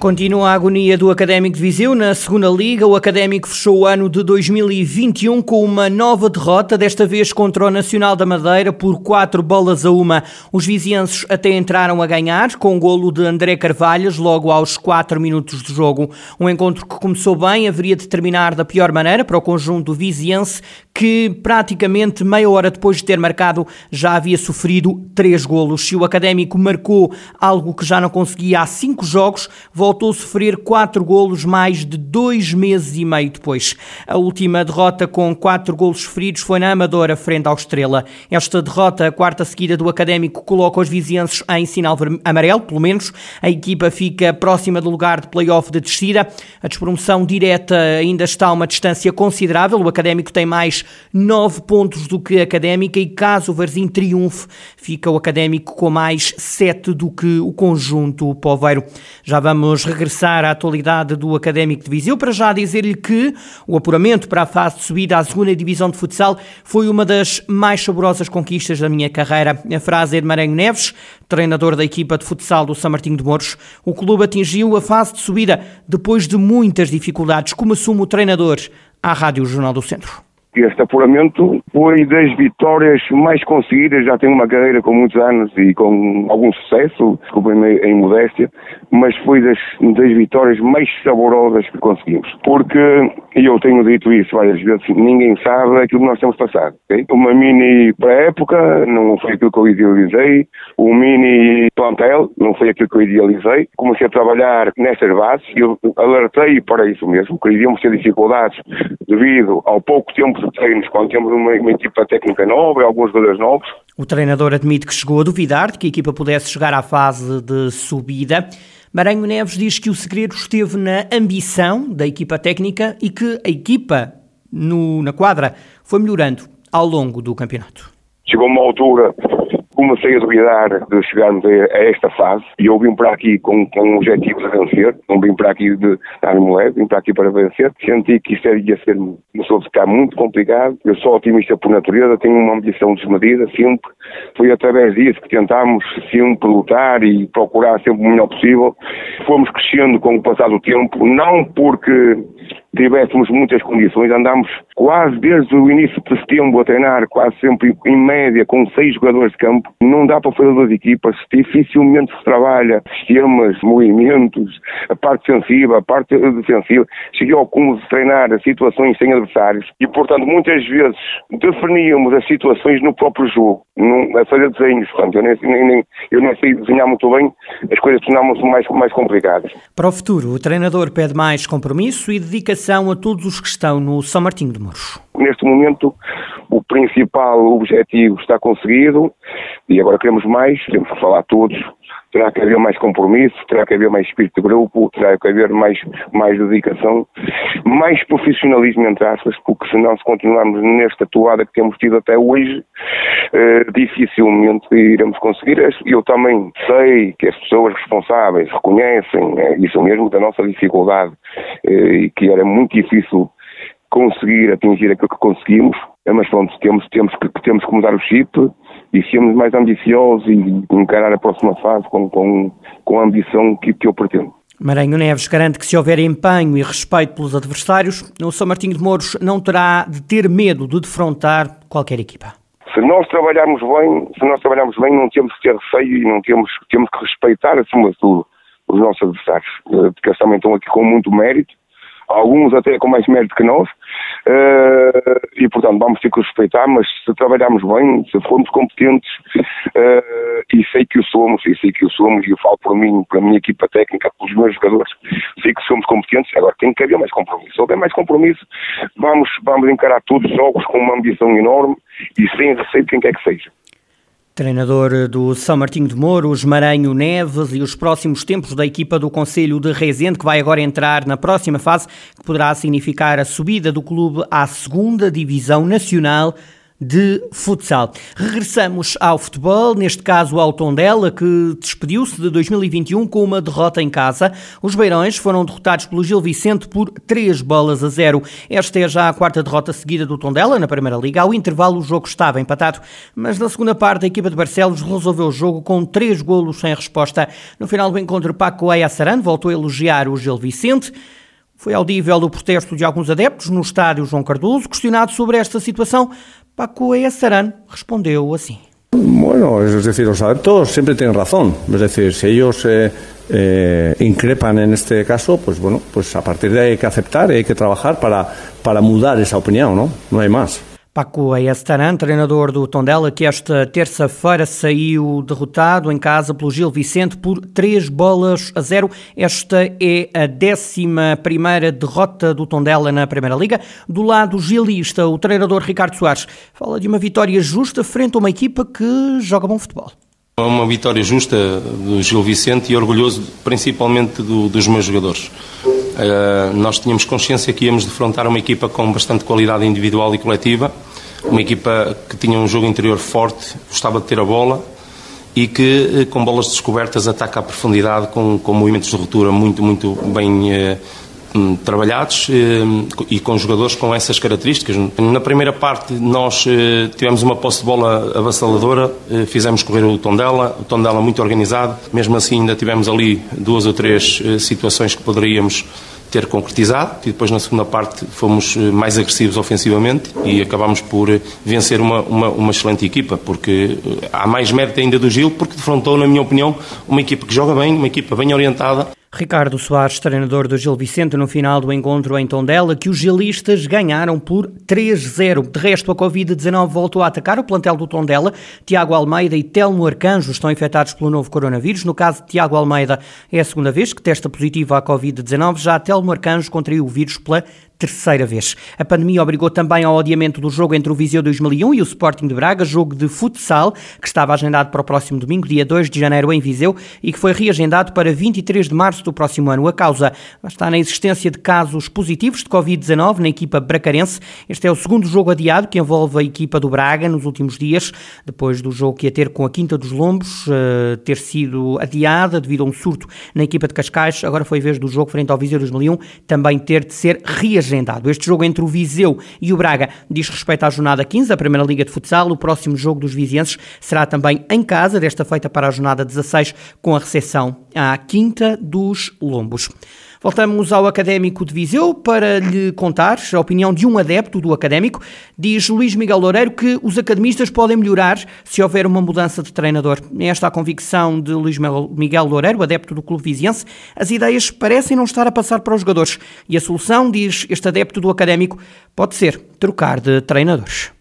Continua a agonia do Académico de Viseu na segunda Liga. O Académico fechou o ano de 2021 com uma nova derrota, desta vez contra o Nacional da Madeira por quatro bolas a uma. Os vizienses até entraram a ganhar com o golo de André Carvalhas logo aos quatro minutos de jogo. Um encontro que começou bem, haveria de terminar da pior maneira para o conjunto viziense que praticamente meia hora depois de ter marcado já havia sofrido três golos. Se o Académico marcou algo que já não conseguia há cinco jogos, voltou a sofrer quatro golos mais de dois meses e meio depois. A última derrota com quatro golos sofridos foi na Amadora, frente ao Estrela. Esta derrota, a quarta seguida do Académico, coloca os vizienses em sinal amarelo, pelo menos. A equipa fica próxima do lugar de play-off de descida. A despromoção direta ainda está a uma distância considerável. O Académico tem mais nove pontos do que a Académica e caso o Varzim triunfe, fica o Académico com mais sete do que o conjunto Poveiro. Já vamos Vamos regressar à atualidade do Académico de Viseu para já dizer-lhe que o apuramento para a fase de subida à segunda divisão de futsal foi uma das mais saborosas conquistas da minha carreira. A frase é de Maranhão Neves, treinador da equipa de futsal do São Martinho de Mouros. O clube atingiu a fase de subida depois de muitas dificuldades, como assume o treinador à Rádio Jornal do Centro. Este apuramento foi das vitórias mais conseguidas, já tenho uma carreira com muitos anos e com algum sucesso, desculpem-me em modéstia, mas foi das, das vitórias mais saborosas que conseguimos. Porque, e eu tenho dito isso várias vezes, ninguém sabe aquilo que nós temos passado. Okay? Uma mini pré-época não foi aquilo que eu idealizei, o mini plantel não foi aquilo que eu idealizei. Comecei a trabalhar nestas bases eu alertei para isso mesmo, que iríamos ter dificuldades devido ao pouco tempo treinos, quando temos uma, uma equipa técnica nova alguns jogadores novos. O treinador admite que chegou a duvidar de que a equipa pudesse chegar à fase de subida. Maranhão Neves diz que o segredo esteve na ambição da equipa técnica e que a equipa no, na quadra foi melhorando ao longo do campeonato. Chegou uma altura comecei a duvidar de chegarmos a, esta fase e eu vim para aqui com, com um objetivo de vencer, não vim para aqui de dar-me leve, vim para aqui para vencer. Senti que isto ia ser, começou a ficar muito complicado. Eu sou otimista por natureza, tenho uma ambição desmedida, sempre. Foi através disso que tentámos sempre lutar e procurar sempre o melhor possível. Fomos crescendo com o passar do tempo, não porque tivéssemos muitas condições, andámos quase desde o início de setembro a treinar, quase sempre em média, com seis jogadores de campo. Não dá para fazer duas equipas, dificilmente se trabalha sistemas, movimentos, a parte defensiva, a parte defensiva. Cheguei ao cúmulo de treinar situações sem adversários e, portanto, muitas vezes definíamos as situações no próprio jogo, a fazer desenhos. Portanto, eu nem, nem, eu nem sei desenhar muito bem, as coisas tornavam-se mais, mais complicadas. Para o futuro, o treinador pede mais compromisso e dedicação a todos os que estão no São Martinho de Mouros? Neste momento, o principal objetivo está conseguido e agora queremos mais, temos que falar todos. Terá que haver mais compromisso, terá que haver mais espírito de grupo, terá que haver mais, mais dedicação, mais profissionalismo, entre aspas, porque senão, se continuarmos nesta toada que temos tido até hoje, eh, dificilmente iremos conseguir. Eu também sei que as pessoas responsáveis reconhecem eh, isso mesmo da nossa dificuldade eh, e que era muito difícil conseguir atingir aquilo que conseguimos, eh, mas pronto, temos, temos, que, temos que mudar o chip e sermos mais ambiciosos e encarar a próxima fase com, com, com a ambição que, que eu pretendo. Maranhão Neves garante que se houver empenho e respeito pelos adversários, o São Martinho de Mouros não terá de ter medo de defrontar qualquer equipa. Se nós trabalharmos bem, se nós trabalharmos bem, não temos que ter receio e não temos, temos que respeitar acima de tudo os nossos adversários, eh, porque eles também estão aqui com muito mérito alguns até com mais mérito que nós, uh, e portanto vamos ter que respeitar, mas se trabalharmos bem, se formos competentes, uh, e sei que o somos, e sei que o somos, e eu falo por mim, pela minha equipa técnica, pelos meus jogadores, sei que somos competentes, agora tem que haver mais compromisso. Se houver mais compromisso, vamos, vamos encarar todos os jogos com uma ambição enorme e sem receio de quem quer que seja. Treinador do São Martinho de Mouros, Maranho Neves e os próximos tempos da equipa do Conselho de Rezende, que vai agora entrar na próxima fase, que poderá significar a subida do clube à segunda Divisão Nacional de futsal. Regressamos ao futebol, neste caso ao Tondela, que despediu-se de 2021 com uma derrota em casa. Os Beirões foram derrotados pelo Gil Vicente por 3 bolas a 0. Esta é já a quarta derrota seguida do Tondela na Primeira Liga. Ao intervalo o jogo estava empatado, mas na segunda parte a equipa de Barcelos resolveu o jogo com 3 golos sem resposta. No final do encontro, Paco Ayasaran voltou a elogiar o Gil Vicente. Foi audível o protesto de alguns adeptos no estádio João Cardoso. Questionado sobre esta situação, Paco Easaran respondió así. Bueno, es decir, los adeptos siempre tienen razón. Es decir, si ellos eh, eh, increpan en este caso, pues bueno, pues a partir de ahí hay que aceptar hay que trabajar para, para mudar esa opinión, ¿no? No hay más. Paco Ayastaran, treinador do Tondela, que esta terça-feira saiu derrotado em casa pelo Gil Vicente por 3 bolas a 0. Esta é a 11 derrota do Tondela na Primeira Liga. Do lado gilista, o treinador Ricardo Soares fala de uma vitória justa frente a uma equipa que joga bom futebol. Uma vitória justa do Gil Vicente e orgulhoso principalmente do, dos meus jogadores. Uh, nós tínhamos consciência que íamos defrontar uma equipa com bastante qualidade individual e coletiva, uma equipa que tinha um jogo interior forte, gostava de ter a bola e que eh, com bolas descobertas ataca a profundidade com, com movimentos de ruptura muito, muito bem uh, trabalhados uh, e com jogadores com essas características. Na primeira parte nós tivemos uma posse de bola avassaladora, fizemos correr o Tondela, o Tondela muito organizado, mesmo assim ainda tivemos ali duas ou três situações que poderíamos ter concretizado e depois na segunda parte fomos eh, mais agressivos ofensivamente e acabámos por eh, vencer uma, uma, uma, excelente equipa, porque eh, há mais mérito ainda do Gil, porque defrontou, na minha opinião, uma equipa que joga bem, uma equipa bem orientada Ricardo Soares, treinador do Gil Vicente, no final do encontro em Tondela, que os gilistas ganharam por 3-0. De resto, a Covid-19 voltou a atacar o plantel do Tondela. Tiago Almeida e Telmo Arcanjo estão infectados pelo novo coronavírus. No caso de Tiago Almeida, é a segunda vez que testa positivo à Covid-19. Já Telmo Arcanjo contraiu o vírus pela terceira vez. A pandemia obrigou também ao adiamento do jogo entre o Viseu 2001 e o Sporting de Braga, jogo de futsal, que estava agendado para o próximo domingo, dia 2 de janeiro, em Viseu, e que foi reagendado para 23 de março do próximo ano. A causa está na existência de casos positivos de Covid-19 na equipa bracarense. Este é o segundo jogo adiado que envolve a equipa do Braga nos últimos dias, depois do jogo que ia ter com a Quinta dos Lombos uh, ter sido adiada devido a um surto na equipa de Cascais. Agora foi vez do jogo frente ao Viseu 2001 também ter de ser reagendado agendado. Este jogo entre o Viseu e o Braga diz respeito à jornada 15 da Primeira Liga de Futsal. O próximo jogo dos vizienses será também em casa, desta feita para a jornada 16, com a recepção à Quinta dos Lombos. Voltamos ao Académico de Viseu para lhe contar a opinião de um adepto do Académico. Diz Luís Miguel Loureiro que os academistas podem melhorar se houver uma mudança de treinador. Esta é a convicção de Luís Miguel Loureiro, adepto do Clube Viziense. As ideias parecem não estar a passar para os jogadores e a solução, diz este adepto do Académico, pode ser trocar de treinadores.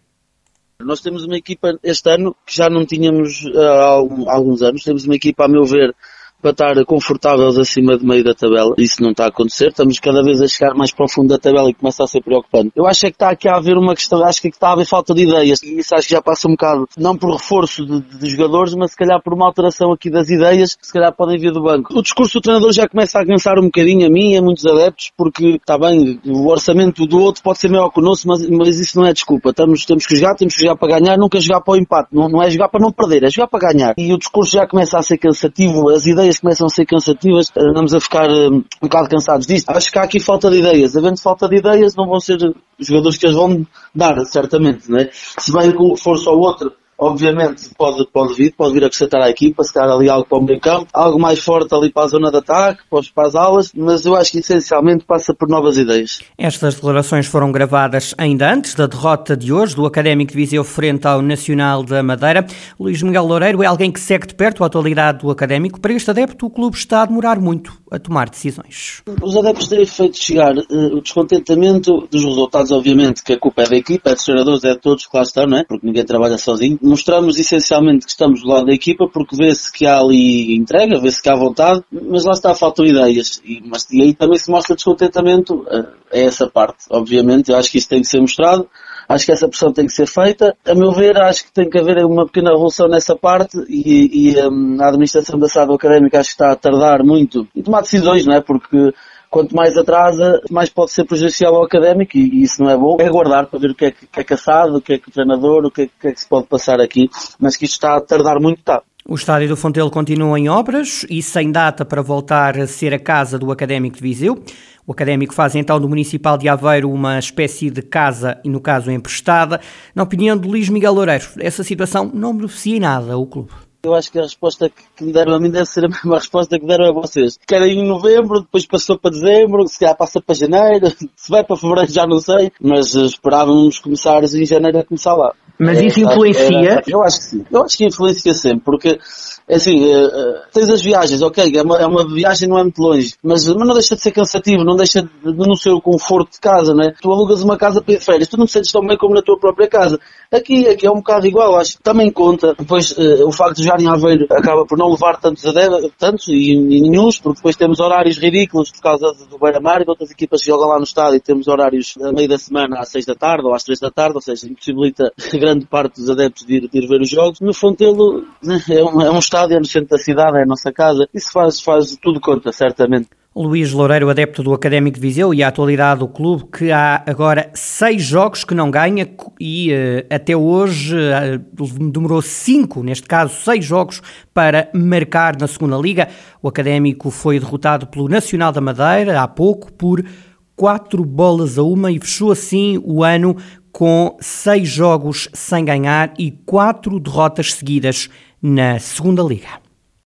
Nós temos uma equipa este ano que já não tínhamos há alguns anos. Temos uma equipa, a meu ver, para estar confortáveis acima de meio da tabela. Isso não está a acontecer. Estamos cada vez a chegar mais para o fundo da tabela e começa a ser preocupante. Eu acho é que está aqui a haver uma questão, acho que está a haver falta de ideias. E isso acho que já passa um bocado, não por reforço de, de jogadores, mas se calhar por uma alteração aqui das ideias, que se calhar podem vir do banco. O discurso do treinador já começa a cansar um bocadinho a mim e a muitos adeptos, porque está bem, o orçamento do outro pode ser maior que o nosso, mas, mas isso não é desculpa. Estamos, temos que jogar, temos que jogar para ganhar, nunca jogar para o empate. Não, não é jogar para não perder, é jogar para ganhar. E o discurso já começa a ser cansativo, as ideias ideias começam a ser cansativas, andamos a ficar um, um bocado cansados disto. Acho que há aqui falta de ideias. Havendo falta de ideias, não vão ser jogadores que as vão dar, certamente, não é? Se vem com força ao outro, obviamente pode, pode vir, pode vir acrescentar à equipa, se calhar ali algo para o meio campo, algo mais forte ali para a zona de ataque, para as alas, mas eu acho que essencialmente passa por novas ideias. Estas declarações foram gravadas ainda antes da derrota de hoje do Académico de Viseu frente ao Nacional da Madeira. Luís Miguel Loureiro é alguém que segue de perto a atualidade do Académico. Para este adepto, o clube está a demorar muito a tomar decisões. Os adeptos têm feito chegar uh, o descontentamento dos resultados, obviamente, que a culpa é da equipa, é dos treinadores, é de todos, claro está, não é? Porque ninguém trabalha sozinho mostramos essencialmente que estamos do lado da equipa porque vê-se que há ali entrega, vê-se que há vontade, mas lá está, faltam ideias. E, mas, e aí também se mostra descontentamento a, é essa parte, obviamente. Eu acho que isso tem que ser mostrado. Acho que essa pressão tem que ser feita. A meu ver, acho que tem que haver uma pequena revolução nessa parte e, e um, a administração da SAD académica acho que está a tardar muito em tomar decisões, não é? Porque quanto mais atrasa, mais pode ser prejudicial ao académico e, isso não é bom. É aguardar para ver o que é que, é caçado, o que é que o treinador, o que é, que é que se pode passar aqui, mas que isto está a tardar muito, está. O estádio do Fontelo continua em obras e sem data para voltar a ser a casa do Académico de Viseu. O Académico faz então do Municipal de Aveiro uma espécie de casa, e no caso emprestada. Na opinião de Luís Miguel Loureiro, essa situação não beneficia em nada o clube. Eu acho que a resposta que me deram a mim deve ser a mesma resposta que deram a vocês. Querem em novembro, depois passou para dezembro, se calhar passa para janeiro, se vai para fevereiro já não sei, mas esperávamos começar em janeiro a começar lá. Mas isso influencia? Era, eu acho que sim. Eu acho que influencia sempre, porque é assim, uh, tens as viagens, ok, é uma, é uma, viagem não é muito longe, mas, mas não deixa de ser cansativo, não deixa de, de não ser o conforto de casa, né? Tu alugas uma casa para férias, tu não te sentes tão bem como na tua própria casa. Aqui, aqui é um bocado igual, acho que também conta. Depois, uh, o facto de jogar em Aveiro acaba por não levar tantos adeptos, tantos e, e nenhums, porque depois temos horários ridículos por causa do Beira-Mar e outras equipas jogam lá no estádio e temos horários a meio da semana às seis da tarde ou às três da tarde, ou seja, impossibilita grande parte dos adeptos de ir, de ir ver os jogos. No Fontelo, é um, é um estádio no centro da cidade, é a nossa casa. Isso faz, faz tudo conta, certamente. Luís Loureiro, adepto do Académico de Viseu e a atualidade do clube, que há agora seis jogos que não ganha e uh, até hoje uh, demorou cinco, neste caso seis jogos, para marcar na segunda liga. O Académico foi derrotado pelo Nacional da Madeira há pouco por quatro bolas a uma e fechou assim o ano com seis jogos sem ganhar e quatro derrotas seguidas na segunda liga.